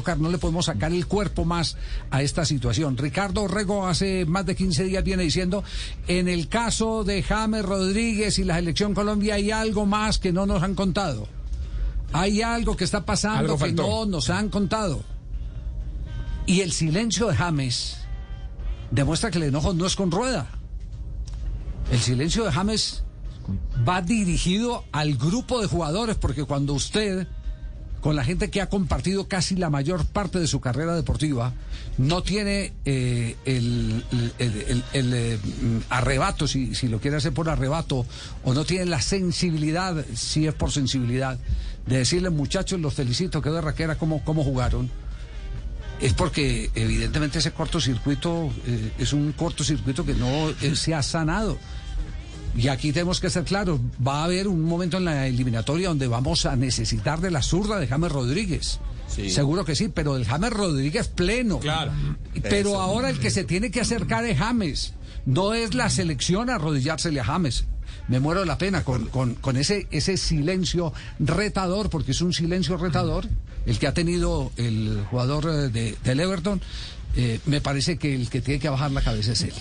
tocar, no le podemos sacar el cuerpo más a esta situación. Ricardo Rego hace más de 15 días viene diciendo, en el caso de James Rodríguez y la selección Colombia hay algo más que no nos han contado. Hay algo que está pasando que no nos han contado. Y el silencio de James demuestra que el enojo no es con rueda. El silencio de James va dirigido al grupo de jugadores, porque cuando usted, con la gente que ha compartido casi la mayor parte de su carrera deportiva, no tiene eh, el, eh, arrebato, si, si, lo quiere hacer por arrebato, o no tiene la sensibilidad, si es por sensibilidad, de decirle, muchachos, los felicito, de raquera, cómo, cómo jugaron es porque evidentemente ese cortocircuito eh, es un cortocircuito que no se ha sanado. Y aquí tenemos que ser claros, va a haber un momento en la eliminatoria donde vamos a necesitar de la zurda de James Rodríguez. Seguro que sí, pero el James Rodríguez pleno. Claro. Pero ahora el que se tiene que acercar es James. No es la selección arrodillársele a James. Me muero de la pena con, con, ese, ese silencio retador, porque es un silencio retador el que ha tenido el jugador eh, de, del Everton eh, me parece que el que tiene que bajar la cabeza es él.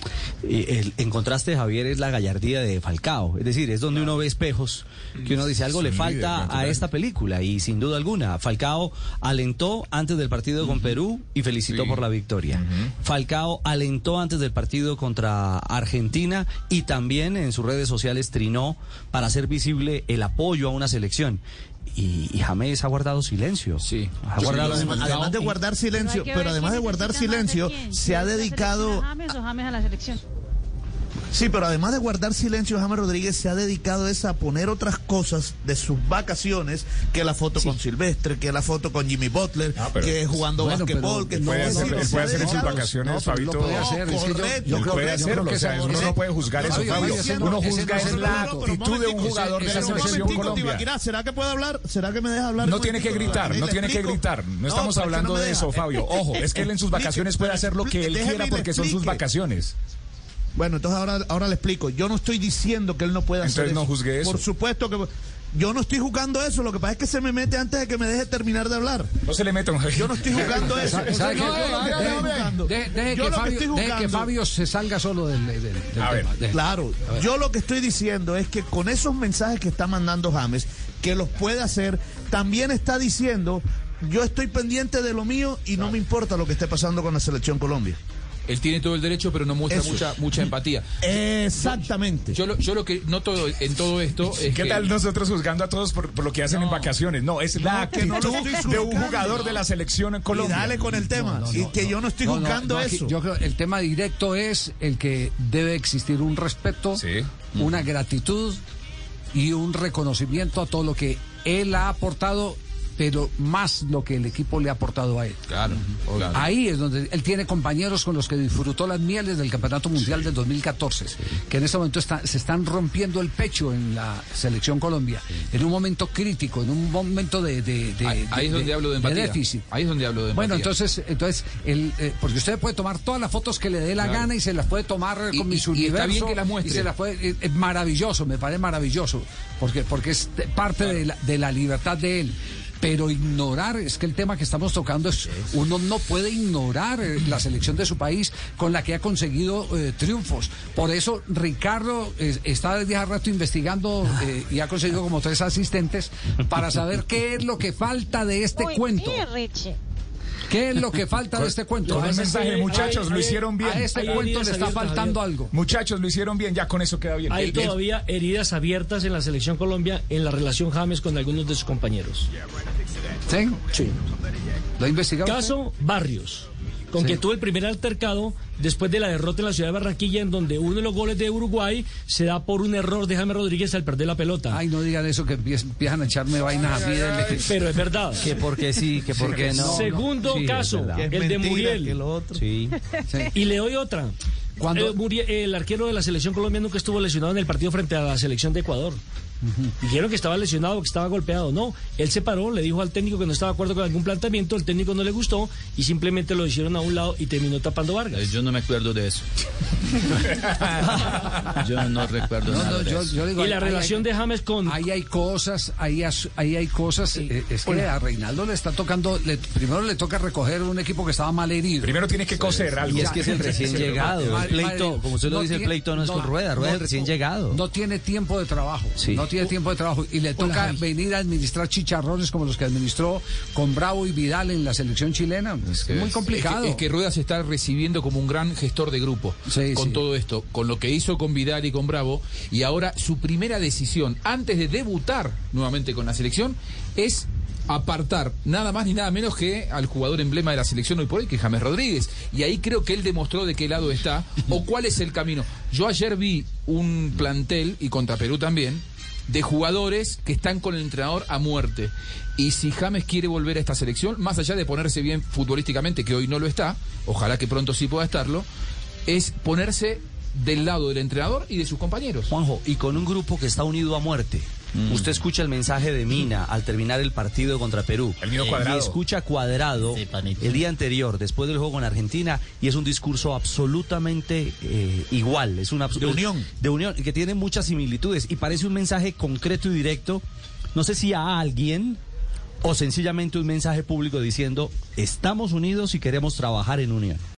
el, en contraste, Javier, es la gallardía de Falcao. Es decir, es donde uno ve espejos, que uno dice algo le falta a esta película. Y sin duda alguna, Falcao alentó antes del partido con Perú y felicitó por la victoria. Falcao alentó antes del partido contra Argentina y también en sus redes sociales trinó para hacer visible el apoyo a una selección y, y, James ha guardado silencio. Sí. Ha guardado además, de guardar silencio, pero, además de guardar silencio, se ha dedicado. a James a la selección? Sí, pero además de guardar silencio, James Rodríguez se ha dedicado a poner otras cosas de sus vacaciones, que la foto con Silvestre, que la foto con Jimmy Butler, ah, que jugando bueno, basquetbol, que puede hacer, puede hacer en sus vacaciones, no, Fabito. Puede hacer, es que yo, puede hacerlo, o sea, uno no puede juzgar eso, Fabio. Uno juzga es la actitud de un jugador de la selección Colombia. ¿Será que puede hablar? ¿Será que me deja hablar? No tiene que gritar, no tiene que gritar. No estamos hablando de eso, Fabio. Ojo, es que él en sus vacaciones puede hacer lo que él quiera porque son sus vacaciones. Bueno, entonces ahora, ahora le explico. Yo no estoy diciendo que él no pueda hacer eso. no juzgue eso. Por supuesto que... Yo no estoy jugando eso, lo que pasa es que se me mete antes de que me deje terminar de hablar. No se le mete un Yo no estoy jugando eso. Deje que Fabio se salga solo del, tema. Claro, yo lo que estoy diciendo es que con esos mensajes que está mandando James, que los puede hacer, también está diciendo, yo estoy pendiente de lo mío y no me importa lo que esté pasando con la selección Colombia. Él tiene todo el derecho, pero no muestra mucha mucha empatía. Exactamente. Yo, yo, lo que noto en todo esto es ¿Qué tal nosotros juzgando a todos por, lo que hacen en vacaciones? No, es la actitud de un jugador de la selección en Colombia. Y dale con el tema. y que yo no estoy juzgando eso. yo creo el tema directo es el que debe existir un respeto, una gratitud y un reconocimiento a todo lo que él ha aportado pero más lo que el equipo le ha aportado a él. Claro, Ahí es donde él tiene compañeros con los que disfrutó las mieles del Campeonato Mundial del 2014, que en este momento se están rompiendo el pecho en la selección Colombia, en un momento crítico, en un momento de, de, ahí, es donde hablo de, déficit. Ahí es donde hablo de Bueno, entonces, entonces el, eh, porque usted puede tomar todas las fotos que le dé la gana y se las puede tomar con mis y, está bien que las muestre. Eh, es maravilloso, me parece maravilloso, porque, porque es parte de, la, de la libertad de él pero ignorar, es que el tema que estamos tocando es, uno no puede ignorar eh, la selección de su país con la que ha conseguido eh, triunfos. Por eso Ricardo está desde hace rato investigando eh, y ha conseguido como tres asistentes para saber qué es lo que falta de este cuento. ¿Qué es lo que falta de este cuento? Con mensaje, muchachos, lo hicieron bien. A este cuento le está faltando algo. Muchachos, lo hicieron bien, ya con eso queda bien. Hay todavía heridas abiertas en la selección Colombia en la relación James con algunos de sus compañeros. ¿Sí? Sí. ¿Lo ha investigado? Caso Barrios con que tuvo el primer altercado después de la derrota en la ciudad de Barranquilla, en donde uno de los goles de Uruguay se da por un error de James Rodríguez al perder la pelota. Ay, no digan eso, que empiezan a echarme vainas a mí. Pero es verdad. Que porque sí, que porque no. Segundo caso, el de Muriel. Sí. Y le doy otra. Cuando eh, el arquero de la selección colombiana nunca estuvo lesionado en el partido frente a la selección de Ecuador. Dijeron que estaba lesionado, que estaba golpeado. No, él se paró, le dijo al técnico que no estaba de acuerdo con algún planteamiento, el técnico no le gustó y simplemente lo hicieron a un lado y terminó tapando Vargas. Yo no me acuerdo de eso. yo no recuerdo nada de eso. y la relación de James con... Ahí hay cosas, ahí, ahí hay cosas. Eh, es que a Reinaldo le está tocando, primero le toca recoger un equipo que estaba mal herido. Primero tiene que coser algo. Y es que es el recién llegado. El pleito, como usted lo dice, el pleito no es con rueda, rueda es el recién llegado. No tiene tiempo de trabajo. No tiene tiempo de trabajo. Y le toca venir a administrar chicharrones como los que administró con Bravo y Vidal en la selección chilena. Es, muy complicado. Es que, Rueda se está recibiendo como un gran gestor de grupo con todo esto, con lo que hizo con Vidal y con Bravo. Y ahora su primera decisión, antes de debutar nuevamente con la selección, es apartar nada más ni nada menos que al jugador emblema de la selección hoy por hoy, que es James Rodríguez. Y ahí creo que él demostró de qué lado está o cuál es el camino. Yo ayer vi un plantel, y contra Perú también, de jugadores que están con el entrenador a muerte. Y si James quiere volver a esta selección, más allá de ponerse bien futbolísticamente, que hoy no lo está, ojalá que pronto sí pueda estarlo, es ponerse del lado del entrenador y de sus compañeros. Juanjo, y con un grupo que está unido a muerte. Mm. Usted escucha el mensaje de Mina al terminar el partido contra Perú. El mío cuadrado. Y escucha cuadrado el día anterior, después del juego en Argentina, y es un discurso absolutamente eh, igual. Es una de unión. De unión, que tiene muchas similitudes y parece un mensaje concreto y directo. No sé si a alguien o sencillamente un mensaje público diciendo estamos unidos y queremos trabajar en unión.